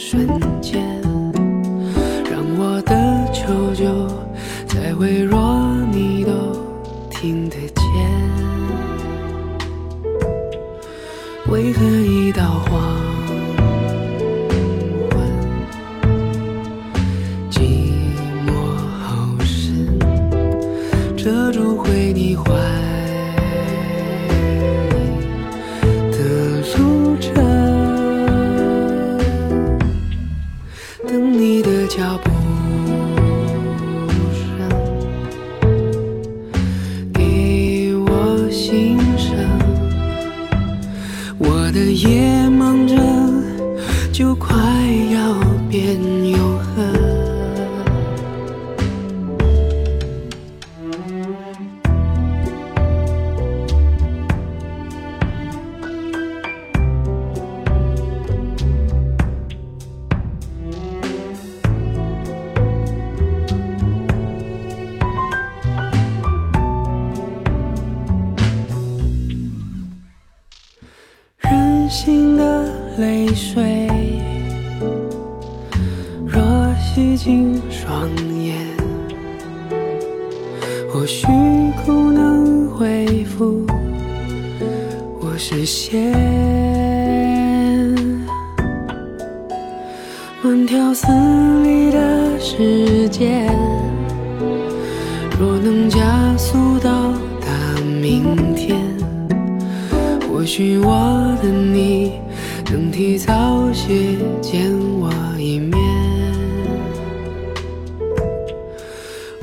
瞬间，让我的求救再微弱你都听得见？为何慢条斯理的时间，若能加速到达明天。或许我的你能提早些见我一面，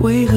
为何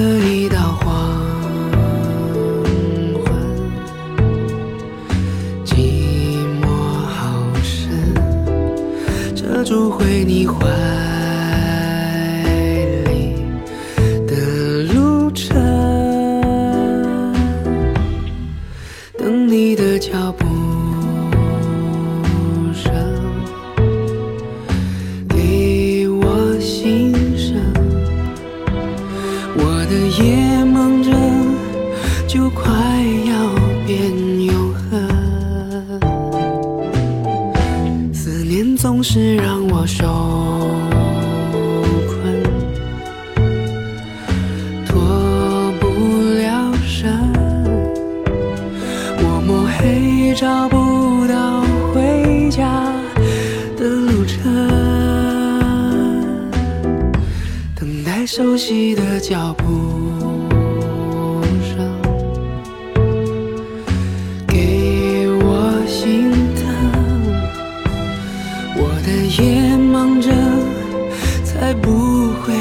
不会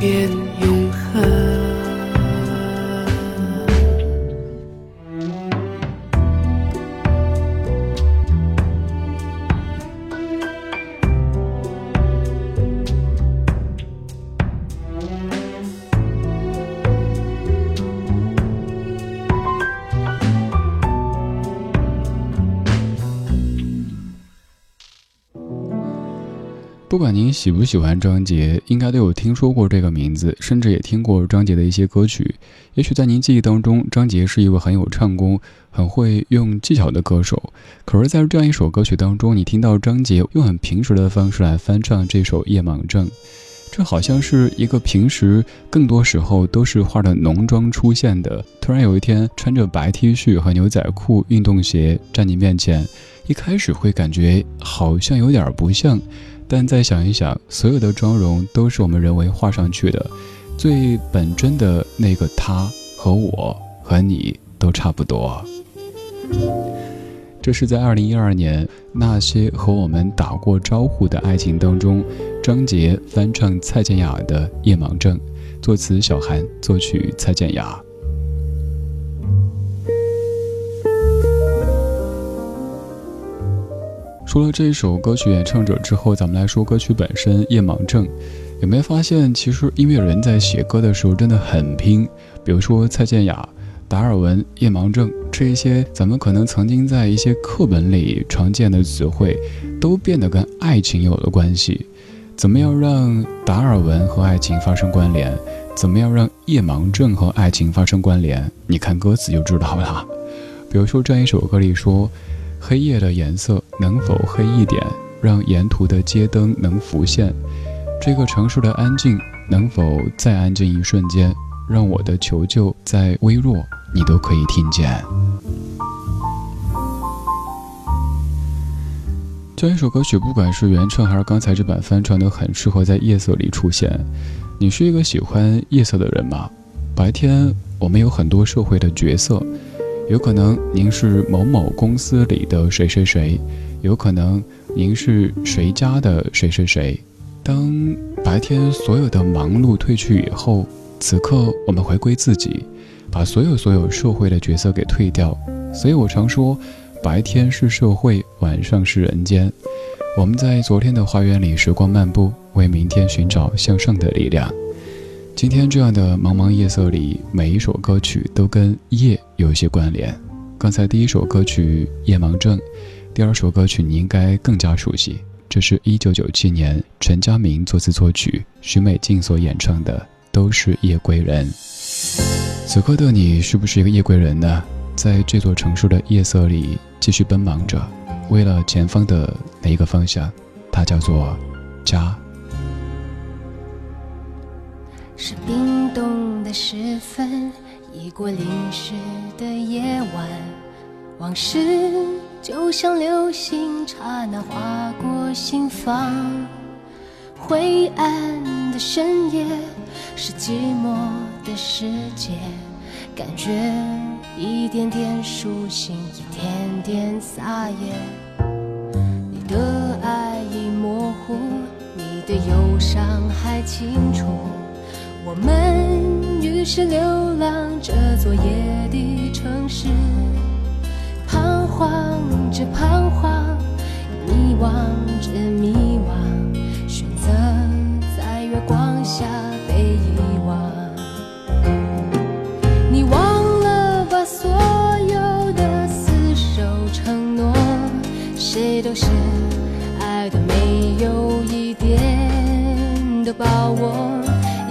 变不管您喜不喜欢张杰，应该都有听说过这个名字，甚至也听过张杰的一些歌曲。也许在您记忆当中，张杰是一位很有唱功、很会用技巧的歌手。可是，在这样一首歌曲当中，你听到张杰用很平实的方式来翻唱这首《夜盲症》，这好像是一个平时更多时候都是化着浓妆出现的，突然有一天穿着白 T 恤和牛仔裤、运动鞋站你面前，一开始会感觉好像有点不像。但再想一想，所有的妆容都是我们人为画上去的，最本真的那个他和我和你都差不多。这是在二零一二年那些和我们打过招呼的爱情当中，张杰翻唱蔡健雅的《夜盲症》，作词小韩，作曲蔡健雅。除了这一首歌曲演唱者之后，咱们来说歌曲本身《夜盲症》。有没有发现，其实音乐人在写歌的时候真的很拼？比如说蔡健雅，达尔文、夜盲症这一些咱们可能曾经在一些课本里常见的词汇，都变得跟爱情有了关系。怎么样让达尔文和爱情发生关联？怎么样让夜盲症和爱情发生关联？你看歌词就知道了。比如说这样一首歌里说：“黑夜的颜色能否黑一点，让沿途的街灯能浮现？这个城市的安静能否再安静一瞬间，让我的求救再微弱，你都可以听见。”这一首歌曲，不管是原唱还是刚才这版翻唱，都很适合在夜色里出现。你是一个喜欢夜色的人吗？白天我们有很多社会的角色，有可能您是某某公司里的谁谁谁，有可能您是谁家的谁谁谁。当白天所有的忙碌褪去以后，此刻我们回归自己，把所有所有社会的角色给退掉。所以我常说。白天是社会，晚上是人间。我们在昨天的花园里时光漫步，为明天寻找向上的力量。今天这样的茫茫夜色里，每一首歌曲都跟夜有一些关联。刚才第一首歌曲《夜盲症》，第二首歌曲你应该更加熟悉，这是一九九七年陈佳明作词作曲，许美静所演唱的《都是夜归人》。此刻的你是不是一个夜归人呢？在这座城市的夜色里。继续奔忙着，为了前方的那一个方向，它叫做家。是冰冻的时分，已过淋湿的夜晚，往事就像流星，刹那划过心房。灰暗的深夜，是寂寞的世界，感觉。一点点苏醒，一点点撒野。你的爱已模糊，你的忧伤还清楚。我们于是流浪这座夜的城市，彷徨着彷徨，迷惘着迷惘，选择在月光下被遗忘。你忘了吧，所有的厮守承诺，谁都是。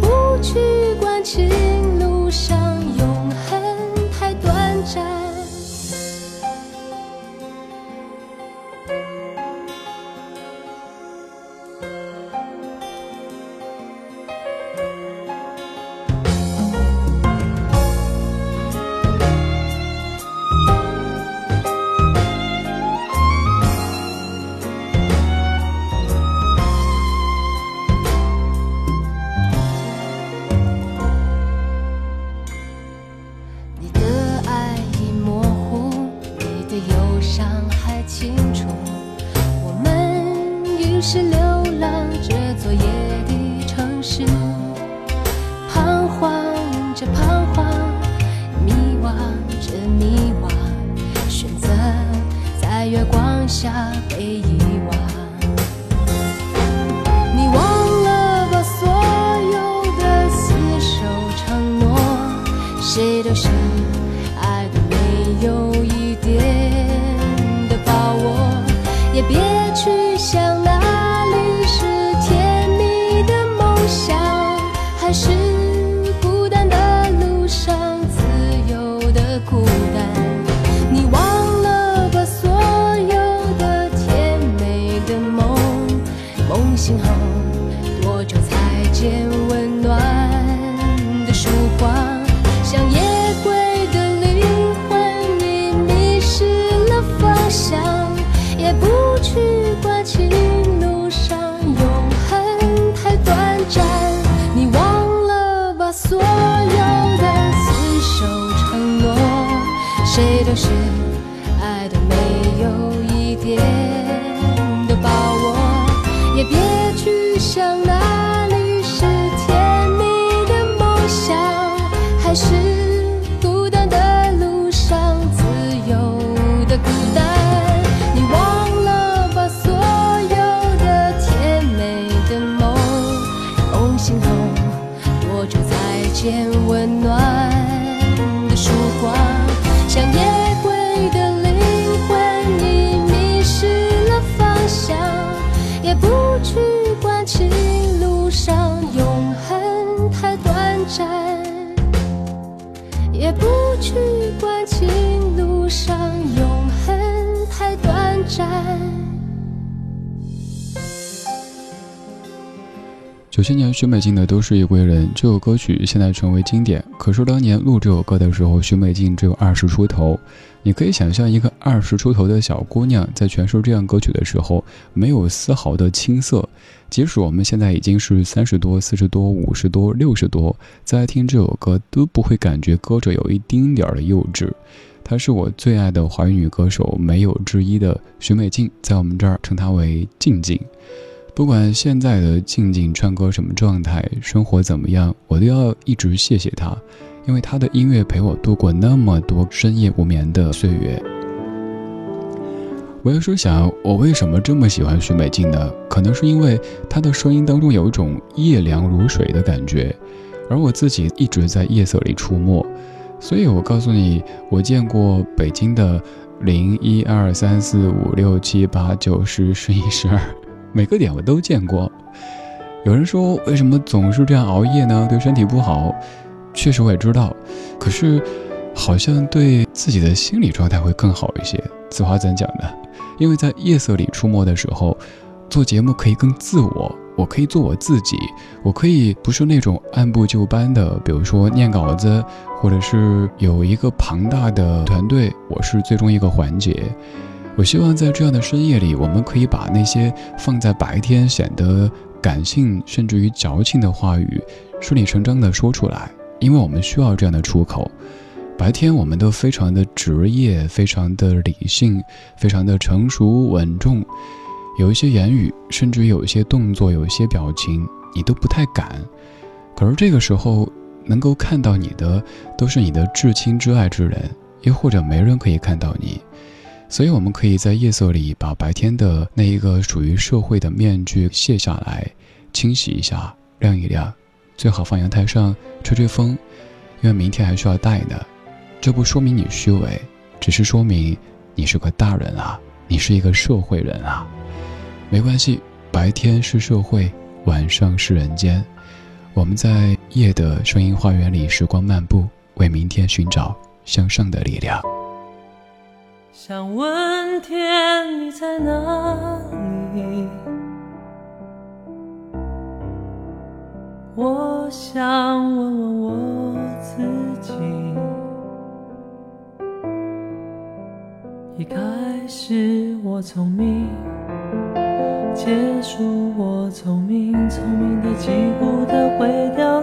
不去管情路上你的爱已模糊你的忧伤还清楚。我们于是流浪这座夜的城市彷徨着彷徨迷惘着迷惘选择在月光下九七年，许美静的《都是一归人》这首歌曲现在成为经典。可是当年录这首歌的时候，许美静只有二十出头。你可以想象，一个二十出头的小姑娘在诠释这样歌曲的时候，没有丝毫的青涩。即使我们现在已经是三十多、四十多、五十多、六十多，在听这首歌都不会感觉歌者有一丁点儿的幼稚。她是我最爱的华语女歌手，没有之一的许美静，在我们这儿称她为静静。不管现在的静静唱歌什么状态，生活怎么样，我都要一直谢谢他，因为他的音乐陪我度过那么多深夜无眠的岁月。我有时候想，我为什么这么喜欢许美静呢？可能是因为她的声音当中有一种夜凉如水的感觉，而我自己一直在夜色里出没，所以我告诉你，我见过北京的零一二三四五六七八九十十一十二。每个点我都见过。有人说，为什么总是这样熬夜呢？对身体不好。确实我也知道，可是好像对自己的心理状态会更好一些。此话怎讲呢？因为在夜色里出没的时候，做节目可以更自我，我可以做我自己，我可以不是那种按部就班的，比如说念稿子，或者是有一个庞大的团队，我是最终一个环节。我希望在这样的深夜里，我们可以把那些放在白天显得感性甚至于矫情的话语，顺理成章地说出来，因为我们需要这样的出口。白天我们都非常的职业，非常的理性，非常的成熟稳重，有一些言语，甚至有一些动作，有一些表情，你都不太敢。可是这个时候，能够看到你的，都是你的至亲至爱之人，又或者没人可以看到你。所以，我们可以在夜色里把白天的那一个属于社会的面具卸下来，清洗一下，晾一晾，最好放阳台上吹吹风，因为明天还需要戴呢。这不说明你虚伪，只是说明你是个大人啊，你是一个社会人啊。没关系，白天是社会，晚上是人间。我们在夜的声音花园里时光漫步，为明天寻找向上的力量。想问天，你在哪里？我想问问我自己。一开始我聪明，结束我聪明，聪明的几乎的毁掉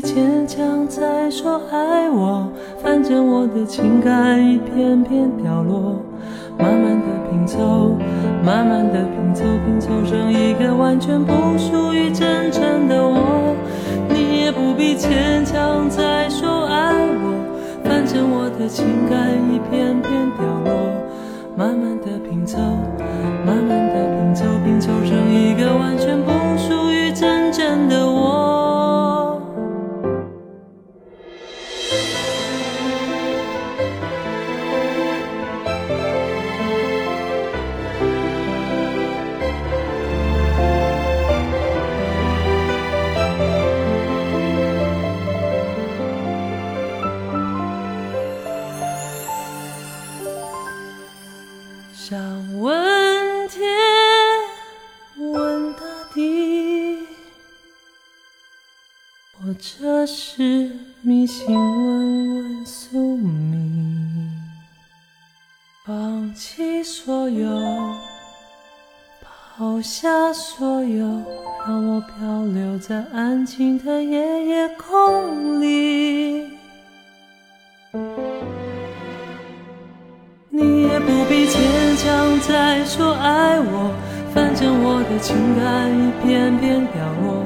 坚强再说爱我，反正我的情感一片片掉落，慢慢的拼凑，慢慢的拼凑，拼凑成一个完全不属于真正的我。你也不必坚强再说爱我，反正我的情感一片片掉落，慢慢的拼凑，慢慢的拼凑，拼凑成一个完全不属于真正的我。这是迷信，问问宿命放弃所有，抛下所有，让我漂流在安静的夜夜空里。你也不必坚强再说爱我，反正我的情感一片片掉落，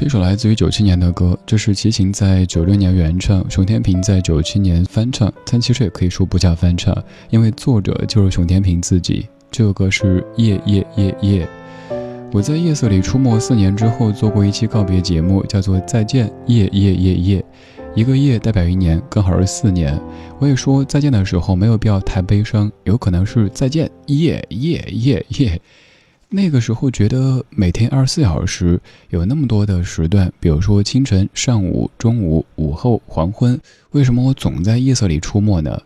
是一首来自于九七年的歌，这是齐秦在九六年原唱，熊天平在九七年翻唱，但其实也可以说不叫翻唱，因为作者就是熊天平自己。这首歌是夜夜夜夜。我在夜色里出没四年之后，做过一期告别节目，叫做再见夜夜夜夜，一个夜代表一年，刚好是四年。我也说再见的时候没有必要太悲伤，有可能是再见夜夜夜夜。那个时候觉得每天二十四小时有那么多的时段，比如说清晨、上午、中午、午后、黄昏，为什么我总在夜色里出没呢？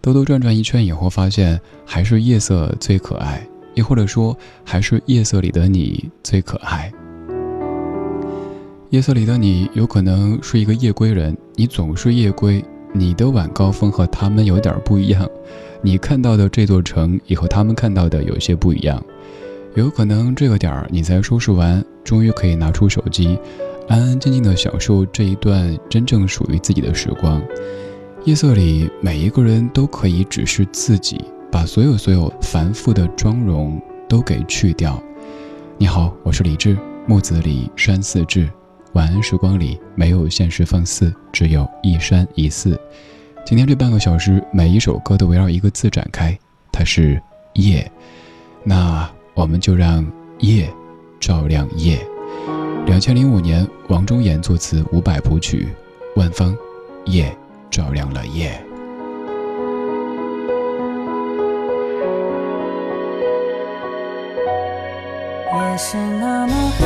兜兜转转一圈以后，发现还是夜色最可爱，又或者说还是夜色里的你最可爱。夜色里的你有可能是一个夜归人，你总是夜归，你的晚高峰和他们有点不一样，你看到的这座城也和他们看到的有些不一样。有可能这个点儿你才收拾完，终于可以拿出手机，安安静静的享受这一段真正属于自己的时光。夜色里，每一个人都可以只是自己，把所有所有繁复的妆容都给去掉。你好，我是李志，木子李，山寺志。晚安时光里没有现实放肆，只有一山一寺。今天这半个小时，每一首歌都围绕一个字展开，它是夜。那。我们就让夜照亮夜。两千零五年，王中岩作词，伍佰谱曲，万芳，夜照亮了夜。夜是那么黑，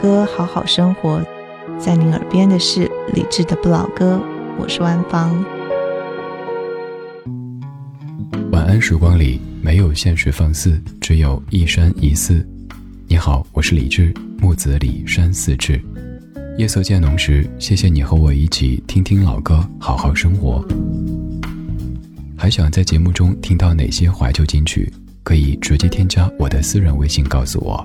歌，好好生活。在您耳边的是理智的不老歌，我是万芳。晚安时光里没有现实放肆，只有一山一寺。你好，我是李智，木子李山寺志。夜色渐浓时，谢谢你和我一起听听老歌，好好生活。还想在节目中听到哪些怀旧金曲？可以直接添加我的私人微信告诉我。